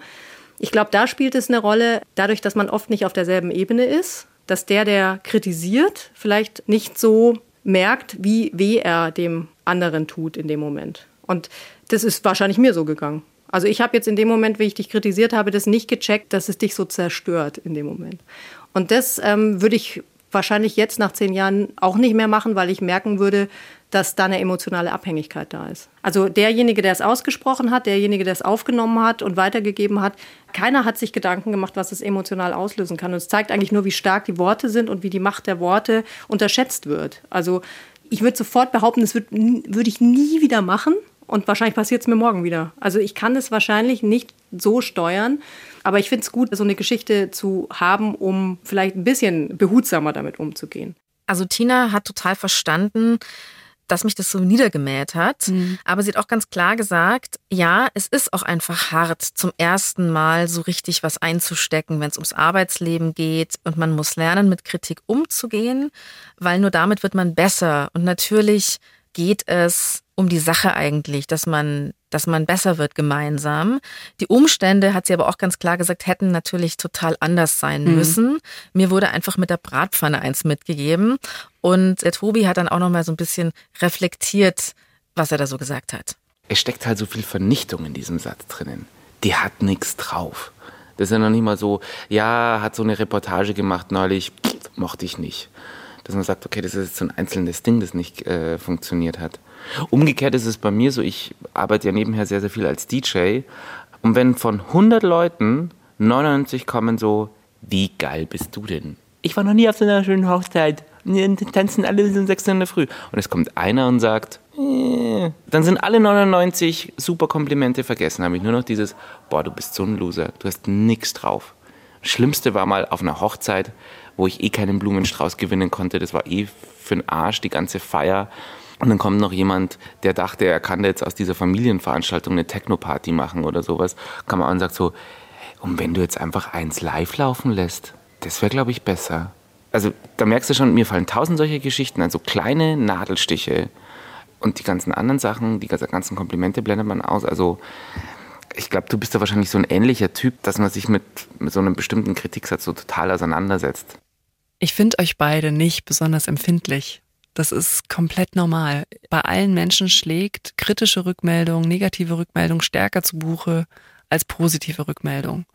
Speaker 5: Ich glaube, da spielt es eine Rolle, dadurch, dass man oft nicht auf derselben Ebene ist, dass der, der kritisiert, vielleicht nicht so merkt, wie weh er dem anderen tut in dem Moment. Und das ist wahrscheinlich mir so gegangen. Also ich habe jetzt in dem Moment, wie ich dich kritisiert habe, das nicht gecheckt, dass es dich so zerstört in dem Moment. Und das ähm, würde ich wahrscheinlich jetzt nach zehn Jahren auch nicht mehr machen, weil ich merken würde, dass da eine emotionale Abhängigkeit da ist. Also derjenige, der es ausgesprochen hat, derjenige, der es aufgenommen hat und weitergegeben hat, keiner hat sich Gedanken gemacht, was es emotional auslösen kann. Und es zeigt eigentlich nur, wie stark die Worte sind und wie die Macht der Worte unterschätzt wird. Also ich würde sofort behaupten, das würde würd ich nie wieder machen. Und wahrscheinlich passiert es mir morgen wieder. Also ich kann es wahrscheinlich nicht so steuern. Aber ich finde es gut, so eine Geschichte zu haben, um vielleicht ein bisschen behutsamer damit umzugehen.
Speaker 2: Also Tina hat total verstanden, dass mich das so niedergemäht hat. Mhm. Aber sie hat auch ganz klar gesagt, ja, es ist auch einfach hart, zum ersten Mal so richtig was einzustecken, wenn es ums Arbeitsleben geht. Und man muss lernen, mit Kritik umzugehen, weil nur damit wird man besser. Und natürlich geht es um die Sache eigentlich, dass man, dass man besser wird gemeinsam. Die Umstände, hat sie aber auch ganz klar gesagt, hätten natürlich total anders sein mhm. müssen. Mir wurde einfach mit der Bratpfanne eins mitgegeben. Und der Tobi hat dann auch noch mal so ein bisschen reflektiert, was er da so gesagt hat.
Speaker 4: Es steckt halt so viel Vernichtung in diesem Satz drinnen. Die hat nichts drauf. Das ist ja noch nicht mal so, ja, hat so eine Reportage gemacht neulich, pff, mochte ich nicht. Dass man sagt, okay, das ist jetzt so ein einzelnes Ding, das nicht äh, funktioniert hat. Umgekehrt ist es bei mir so, ich arbeite ja nebenher sehr, sehr viel als DJ. Und wenn von 100 Leuten 99 kommen so, wie geil bist du denn? Ich war noch nie auf so einer schönen Hochzeit. Die tanzen alle um 6 Uhr in der Früh. Und es kommt einer und sagt, äh, dann sind alle 99 super Komplimente vergessen. Habe ich nur noch dieses, boah, du bist so ein Loser, du hast nichts drauf. Schlimmste war mal auf einer Hochzeit, wo ich eh keinen Blumenstrauß gewinnen konnte. Das war eh für den Arsch, die ganze Feier. Und dann kommt noch jemand, der dachte, er kann jetzt aus dieser Familienveranstaltung eine Techno-Party machen oder sowas. Kann man an und sagt so, und wenn du jetzt einfach eins live laufen lässt, das wäre, glaube ich, besser. Also da merkst du schon, mir fallen tausend solche Geschichten, also kleine Nadelstiche. Und die ganzen anderen Sachen, die ganzen Komplimente blendet man aus. Also ich glaube, du bist da wahrscheinlich so ein ähnlicher Typ, dass man sich mit, mit so einem bestimmten Kritiksatz so total auseinandersetzt.
Speaker 3: Ich finde euch beide nicht besonders empfindlich. Das ist komplett normal. Bei allen Menschen schlägt kritische Rückmeldung, negative Rückmeldung stärker zu Buche als positive Rückmeldung.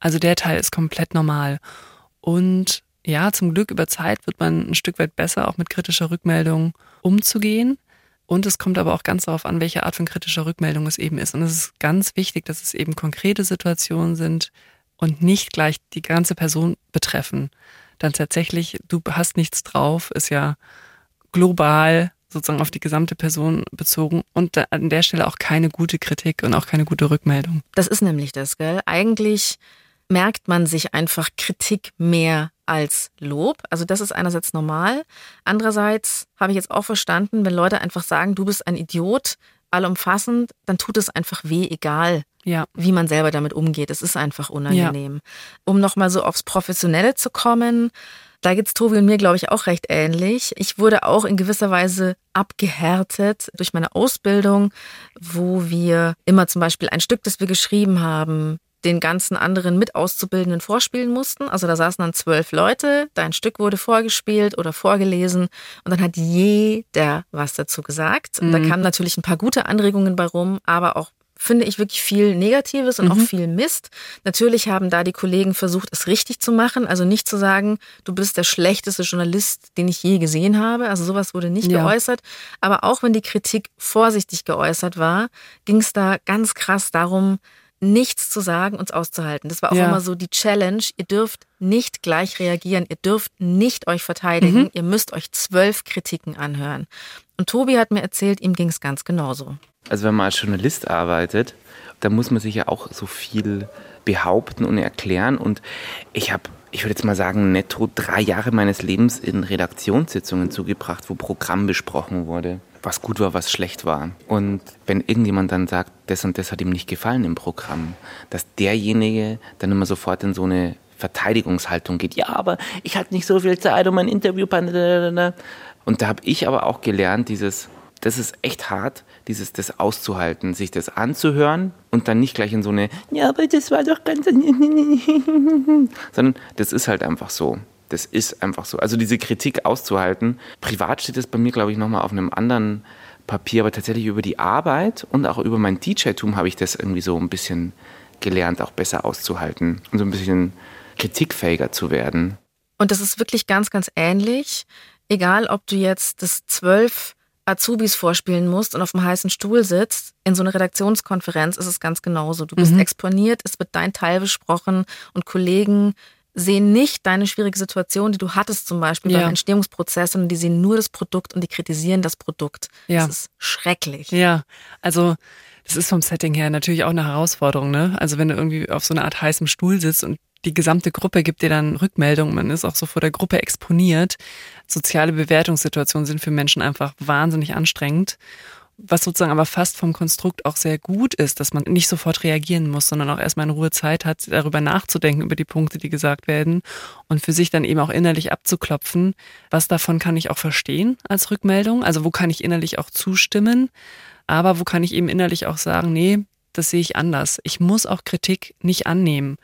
Speaker 3: Also der Teil ist komplett normal. Und ja, zum Glück über Zeit wird man ein Stück weit besser, auch mit kritischer Rückmeldung umzugehen. Und es kommt aber auch ganz darauf an, welche Art von kritischer Rückmeldung es eben ist. Und es ist ganz wichtig, dass es eben konkrete Situationen sind und nicht gleich die ganze Person betreffen. Dann tatsächlich, du hast nichts drauf, ist ja global sozusagen auf die gesamte Person bezogen und an der Stelle auch keine gute Kritik und auch keine gute Rückmeldung.
Speaker 2: Das ist nämlich das, gell? Eigentlich merkt man sich einfach Kritik mehr als Lob. Also das ist einerseits normal. Andererseits habe ich jetzt auch verstanden, wenn Leute einfach sagen, du bist ein Idiot, allumfassend, dann tut es einfach weh, egal
Speaker 3: Ja.
Speaker 2: wie man selber damit umgeht. Es ist einfach unangenehm. Um nochmal so aufs Professionelle zu kommen, da geht's Tobi und mir, glaube ich, auch recht ähnlich. Ich wurde auch in gewisser Weise abgehärtet durch meine Ausbildung, wo wir immer zum Beispiel ein Stück, das wir geschrieben haben, den ganzen anderen mit Auszubildenden vorspielen mussten. Also da saßen dann zwölf Leute, dein Stück wurde vorgespielt oder vorgelesen und dann hat jeder was dazu gesagt. Und da kamen natürlich ein paar gute Anregungen bei rum, aber auch finde ich wirklich viel Negatives und auch viel Mist. Natürlich haben da die Kollegen versucht, es richtig zu machen. Also nicht zu sagen, du bist der schlechteste Journalist, den ich je gesehen habe. Also sowas wurde nicht
Speaker 3: Ja.
Speaker 2: geäußert. Aber auch wenn die Kritik vorsichtig geäußert war, ging es da ganz krass darum, nichts zu sagen, uns auszuhalten. Das war auch
Speaker 3: Ja.
Speaker 2: immer so die Challenge. Ihr dürft nicht gleich reagieren. Ihr dürft nicht euch verteidigen.
Speaker 3: Mhm.
Speaker 2: Ihr müsst euch zwölf Kritiken anhören. Und Tobi hat mir erzählt, ihm ging es ganz genauso.
Speaker 4: Also wenn man als Journalist arbeitet, dann muss man sich ja auch so viel behaupten und erklären. Und ich habe, ich würde jetzt mal sagen, netto drei Jahre meines Lebens in Redaktionssitzungen zugebracht, wo Programm besprochen wurde, was gut war, was schlecht war. Und wenn irgendjemand dann sagt, das und das hat ihm nicht gefallen im Programm, dass derjenige dann immer sofort in so eine Verteidigungshaltung geht. Ja, aber ich hatte nicht so viel Zeit, um ein Interview. Und da habe ich aber auch gelernt, dieses, das ist echt hart, dieses das auszuhalten, sich das anzuhören und dann nicht gleich in so eine, ja, aber das war doch ganz, sondern das ist halt einfach so. Das ist einfach so. Also diese Kritik auszuhalten. Privat steht es bei mir, glaube ich, nochmal auf einem anderen Papier, aber tatsächlich über die Arbeit und auch über mein DJ-Tum habe ich das irgendwie so ein bisschen gelernt, auch besser auszuhalten und so ein bisschen kritikfähiger zu werden.
Speaker 2: Und das ist wirklich ganz, ganz ähnlich. Egal, ob du jetzt das zwölf Azubis vorspielen musst und auf dem heißen Stuhl sitzt, in so einer Redaktionskonferenz ist es ganz genauso. Du bist exponiert, es wird dein Teil besprochen und Kollegen sehen nicht deine schwierige Situation, die du hattest zum Beispiel
Speaker 3: Ja.
Speaker 2: beim Entstehungsprozess, sondern die sehen nur das Produkt und die kritisieren das Produkt.
Speaker 3: Ja.
Speaker 2: Das ist schrecklich.
Speaker 3: Ja, also das ist vom Setting her natürlich auch eine Herausforderung, ne? Also wenn du irgendwie auf so einer Art heißem Stuhl sitzt und die gesamte Gruppe gibt dir dann Rückmeldung, man ist auch so vor der Gruppe exponiert. Soziale Bewertungssituationen sind für Menschen einfach wahnsinnig anstrengend. Was sozusagen aber fast vom Konstrukt auch sehr gut ist, dass man nicht sofort reagieren muss, sondern auch erstmal in Ruhe Zeit hat, darüber nachzudenken, über die Punkte, die gesagt werden und für sich dann eben auch innerlich abzuklopfen, was davon kann ich auch verstehen als Rückmeldung, also wo kann ich innerlich auch zustimmen, aber wo kann ich eben innerlich auch sagen, nee, das sehe ich anders. Ich muss auch Kritik nicht annehmen.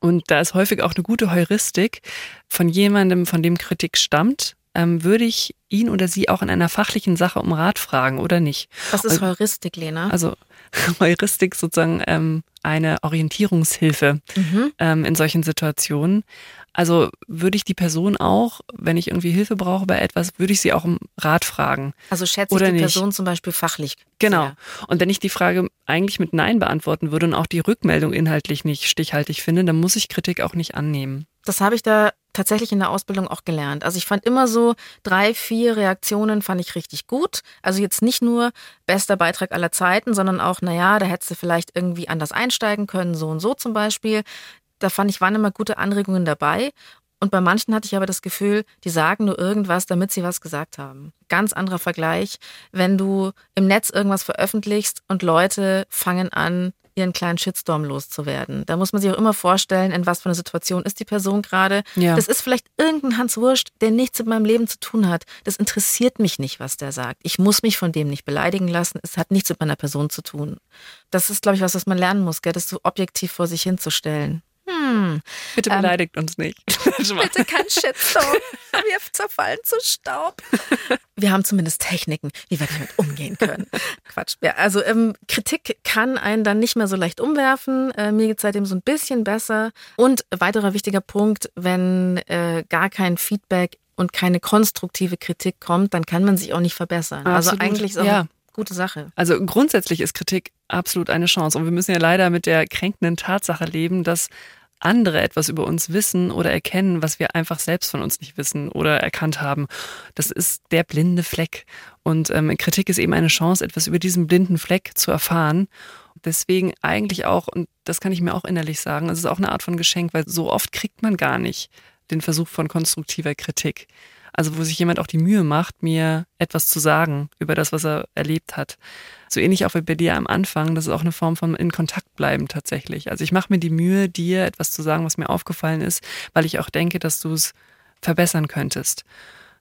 Speaker 3: Und da ist häufig auch eine gute Heuristik von jemandem, von dem Kritik stammt, ähm, würde ich ihn oder sie auch in einer fachlichen Sache um Rat fragen oder nicht.
Speaker 2: Was ist Heuristik, Lena?
Speaker 3: Also Heuristik sozusagen ähm, eine Orientierungshilfe
Speaker 2: Mhm.
Speaker 3: ähm, in solchen Situationen. Also würde ich die Person auch, wenn ich irgendwie Hilfe brauche bei etwas, würde ich sie auch um Rat fragen.
Speaker 2: Also schätze ich die
Speaker 3: nicht.
Speaker 2: Person zum Beispiel fachlich.
Speaker 3: Genau.
Speaker 2: sehr.
Speaker 3: Und wenn ich die Frage eigentlich mit Nein beantworten würde und auch die Rückmeldung inhaltlich nicht stichhaltig finde, dann muss ich Kritik auch nicht annehmen.
Speaker 2: Das habe ich da tatsächlich in der Ausbildung auch gelernt. Also ich fand immer so drei, vier Reaktionen fand ich richtig gut. Also jetzt nicht nur bester Beitrag aller Zeiten, sondern auch, naja, da hättest du vielleicht irgendwie anders einsteigen können, so und so zum Beispiel. Da fand ich, waren immer gute Anregungen dabei. Und bei manchen hatte ich aber das Gefühl, die sagen nur irgendwas, damit sie was gesagt haben. Ganz anderer Vergleich, wenn du im Netz irgendwas veröffentlichst und Leute fangen an, ihren kleinen Shitstorm loszuwerden. Da muss man sich auch immer vorstellen, in was für einer Situation ist die Person gerade.
Speaker 3: Ja.
Speaker 2: Das ist vielleicht irgendein Hans Wurscht, der nichts mit meinem Leben zu tun hat. Das interessiert mich nicht, was der sagt. Ich muss mich von dem nicht beleidigen lassen. Es hat nichts mit meiner Person zu tun. Das ist, glaube ich, was, was man lernen muss, gell? das so objektiv vor sich hinzustellen. Hm,
Speaker 3: Bitte
Speaker 2: Ähm,
Speaker 3: beleidigt uns nicht.
Speaker 2: bitte kein Shitstorm. Wir zerfallen zu Staub. Wir haben zumindest Techniken, wie wir damit umgehen können. Quatsch. Ja, also ähm, Kritik kann einen dann nicht mehr so leicht umwerfen. Äh, mir geht seitdem so ein bisschen besser. Und weiterer wichtiger Punkt, wenn äh, gar kein Feedback und keine konstruktive Kritik kommt, dann kann man sich auch nicht verbessern. Also
Speaker 3: Absolut.
Speaker 2: eigentlich ist auch
Speaker 3: Ja.
Speaker 2: Gute Sache.
Speaker 3: Also grundsätzlich ist Kritik absolut eine Chance. Und wir müssen ja leider mit der kränkenden Tatsache leben, dass andere etwas über uns wissen oder erkennen, was wir einfach selbst von uns nicht wissen oder erkannt haben. Das ist der blinde Fleck. Und ähm, Kritik ist eben eine Chance, etwas über diesen blinden Fleck zu erfahren. Deswegen eigentlich auch, und das kann ich mir auch innerlich sagen, es ist auch eine Art von Geschenk, weil so oft kriegt man gar nicht den Versuch von konstruktiver Kritik. Also wo sich jemand auch die Mühe macht, mir etwas zu sagen über das, was er erlebt hat. So ähnlich auch wie bei dir am Anfang, das ist auch eine Form von in Kontakt bleiben tatsächlich. Also ich mache mir die Mühe, dir etwas zu sagen, was mir aufgefallen ist, weil ich auch denke, dass du es verbessern könntest.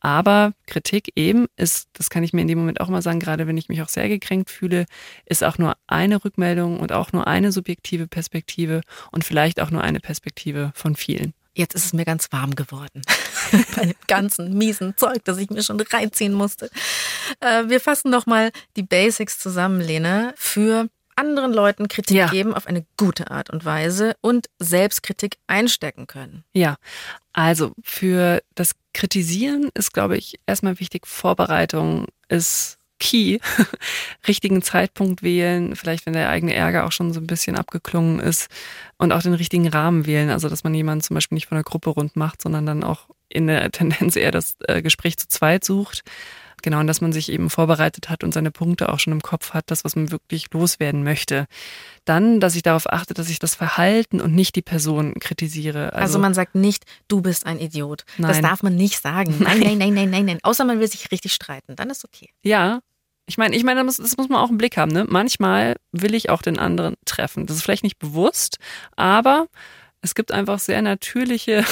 Speaker 3: Aber Kritik eben ist, das kann ich mir in dem Moment auch mal sagen, gerade wenn ich mich auch sehr gekränkt fühle, ist auch nur eine Rückmeldung und auch nur eine subjektive Perspektive und vielleicht auch nur eine Perspektive von vielen.
Speaker 2: Jetzt ist es mir ganz warm geworden. Bei dem ganzen miesen Zeug, das ich mir schon reinziehen musste. Äh, wir fassen nochmal die Basics zusammen, Lena, für anderen Leuten Kritik ja. geben auf eine gute Art und Weise und Selbstkritik einstecken können.
Speaker 3: Ja, also für das Kritisieren ist, glaube ich, erstmal wichtig, Vorbereitung ist key. richtigen Zeitpunkt wählen, vielleicht wenn der eigene Ärger auch schon so ein bisschen abgeklungen ist und auch den richtigen Rahmen wählen. Also, dass man jemanden zum Beispiel nicht von der Gruppe rund macht, sondern dann auch in der Tendenz eher das äh, Gespräch zu zweit sucht. Genau, und dass man sich eben vorbereitet hat und seine Punkte auch schon im Kopf hat, das, was man wirklich loswerden möchte. Dann, dass ich darauf achte, dass ich das Verhalten und nicht die Person kritisiere.
Speaker 2: Also, also man sagt nicht, du bist ein Idiot. Nein. Das darf man nicht sagen. Nein, nein, nein, nein, nein, nein. Außer man will sich richtig streiten. Dann ist okay.
Speaker 3: Ja, ich meine, ich meine, das muss, das muss man auch im Blick haben. Ne? Manchmal will ich auch den anderen treffen. Das ist vielleicht nicht bewusst, aber es gibt einfach sehr natürliche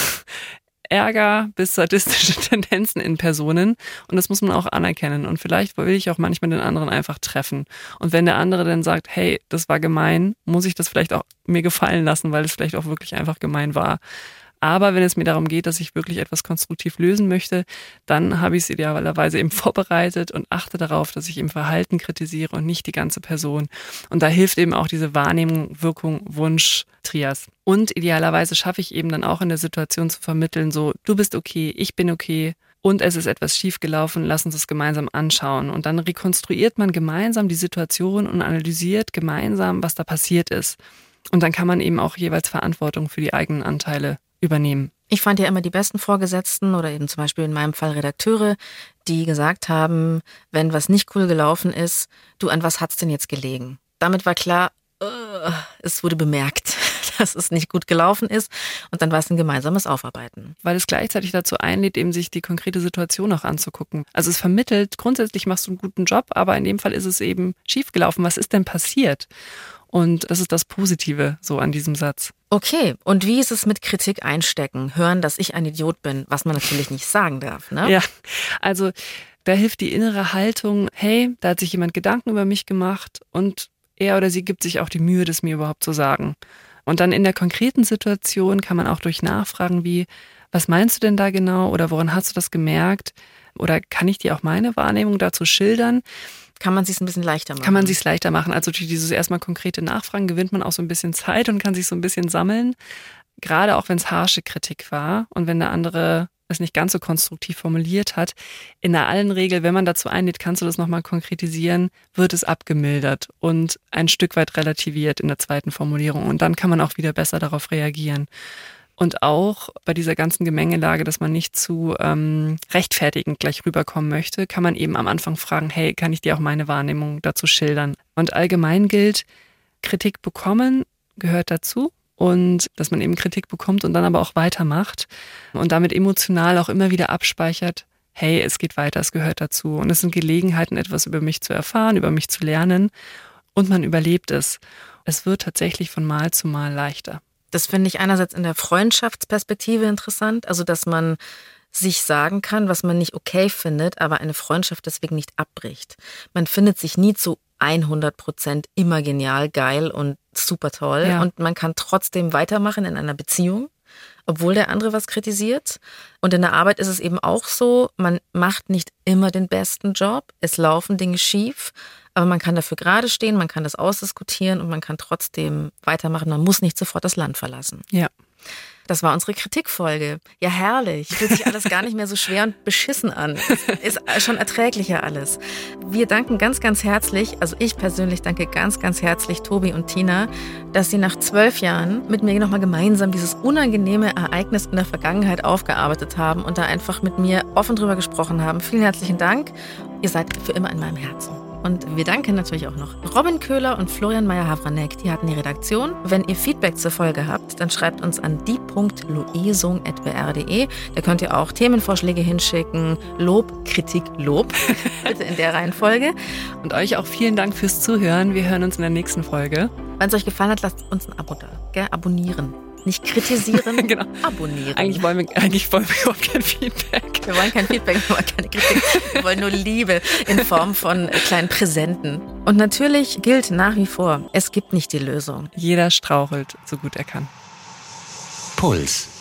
Speaker 3: Ärger bis sadistische Tendenzen in Personen. Und das muss man auch anerkennen. Und vielleicht will ich auch manchmal den anderen einfach treffen. Und wenn der andere dann sagt, hey, das war gemein, muss ich das vielleicht auch mir gefallen lassen, weil es vielleicht auch wirklich einfach gemein war. Aber wenn es mir darum geht, dass ich wirklich etwas konstruktiv lösen möchte, dann habe ich es idealerweise eben vorbereitet und achte darauf, dass ich im Verhalten kritisiere und nicht die ganze Person. Und da hilft eben auch diese Wahrnehmung, Wirkung, Wunsch, Trias. Und idealerweise schaffe ich eben dann auch in der Situation zu vermitteln, so, du bist okay, ich bin okay, und es ist etwas schiefgelaufen, lass uns das gemeinsam anschauen. Und dann rekonstruiert man gemeinsam die Situation und analysiert gemeinsam, was da passiert ist. Und dann kann man eben auch jeweils Verantwortung für die eigenen Anteile übernehmen.
Speaker 2: Ich fand ja immer die besten Vorgesetzten oder eben zum Beispiel in meinem Fall Redakteure, die gesagt haben, wenn was nicht cool gelaufen ist, du, an was hat's denn jetzt gelegen? Damit war klar, uh, es wurde bemerkt, dass es nicht gut gelaufen ist und dann war es ein gemeinsames Aufarbeiten.
Speaker 3: Weil es gleichzeitig dazu einlädt, eben sich die konkrete Situation auch anzugucken. Also es vermittelt, grundsätzlich machst du einen guten Job, aber in dem Fall ist es eben schiefgelaufen. Was ist denn passiert? Und das ist das Positive so an diesem Satz.
Speaker 2: Okay, und wie ist es mit Kritik einstecken? Hören, dass ich ein Idiot bin, was man natürlich nicht sagen darf, ne?
Speaker 3: Ja, also da hilft die innere Haltung, hey, da hat sich jemand Gedanken über mich gemacht und er oder sie gibt sich auch die Mühe, das mir überhaupt zu sagen. Und dann in der konkreten Situation kann man auch durch Nachfragen wie, was meinst du denn da genau oder woran hast du das gemerkt? Oder kann ich dir auch meine Wahrnehmung dazu schildern?
Speaker 2: Kann man sich ein bisschen leichter machen.
Speaker 3: Kann man sich leichter machen. Also durch dieses erstmal konkrete Nachfragen gewinnt man auch so ein bisschen Zeit und kann sich so ein bisschen sammeln. Gerade auch wenn es harsche Kritik war und wenn der andere es nicht ganz so konstruktiv formuliert hat. In der allen Regel, wenn man dazu einlädt, kannst du das nochmal konkretisieren, wird es abgemildert und ein Stück weit relativiert in der zweiten Formulierung. Und dann kann man auch wieder besser darauf reagieren. Und auch bei dieser ganzen Gemengelage, dass man nicht zu ähm, rechtfertigend gleich rüberkommen möchte, kann man eben am Anfang fragen, hey, kann ich dir auch meine Wahrnehmung dazu schildern? Und allgemein gilt, Kritik bekommen gehört dazu und dass man eben Kritik bekommt und dann aber auch weitermacht und damit emotional auch immer wieder abspeichert, hey, es geht weiter, es gehört dazu. Und es sind Gelegenheiten, etwas über mich zu erfahren, über mich zu lernen und man überlebt es. Es wird tatsächlich von Mal zu Mal leichter.
Speaker 2: Das finde ich einerseits in der Freundschaftsperspektive interessant, also dass man sich sagen kann, was man nicht okay findet, aber eine Freundschaft deswegen nicht abbricht. Man findet sich nie zu 100 Prozent immer genial, geil und super toll ja. und man kann trotzdem weitermachen in einer Beziehung, obwohl der andere was kritisiert. Und in der Arbeit ist es eben auch so, man macht nicht immer den besten Job, es laufen Dinge schief, aber man kann dafür gerade stehen, man kann das ausdiskutieren und man kann trotzdem weitermachen. Man muss nicht sofort das Land verlassen.
Speaker 3: Ja.
Speaker 2: Das war unsere Kritikfolge. Ja, herrlich. Fühlt sich alles gar nicht mehr so schwer und beschissen an. Ist schon erträglicher alles. Wir danken ganz, ganz herzlich, also ich persönlich danke ganz, ganz herzlich Tobi und Tina, dass sie nach zwölf Jahren mit mir nochmal gemeinsam dieses unangenehme Ereignis in der Vergangenheit aufgearbeitet haben und da einfach mit mir offen drüber gesprochen haben. Vielen herzlichen Dank. Ihr seid für immer in meinem Herzen. Und wir danken natürlich auch noch Robin Köhler und Florian Meyer-Havranek. Die hatten die Redaktion. Wenn ihr Feedback zur Folge habt, dann schreibt uns an die.loesung.br.de. Da könnt ihr auch Themenvorschläge hinschicken. Lob, Kritik, Lob. Bitte in der Reihenfolge.
Speaker 3: Und euch auch vielen Dank fürs Zuhören. Wir hören uns in der nächsten Folge.
Speaker 2: Wenn es euch gefallen hat, lasst uns ein Abo da. Gell? Abonnieren. Nicht kritisieren,
Speaker 3: genau.
Speaker 2: abonnieren.
Speaker 3: Eigentlich wollen wir, eigentlich wollen wir überhaupt kein Feedback.
Speaker 2: Wir wollen kein Feedback, wir wollen keine Kritik. Wir wollen nur Liebe in Form von kleinen Präsenten. Und natürlich gilt nach wie vor, es gibt nicht die Lösung.
Speaker 3: Jeder strauchelt, so gut er kann.
Speaker 1: Puls.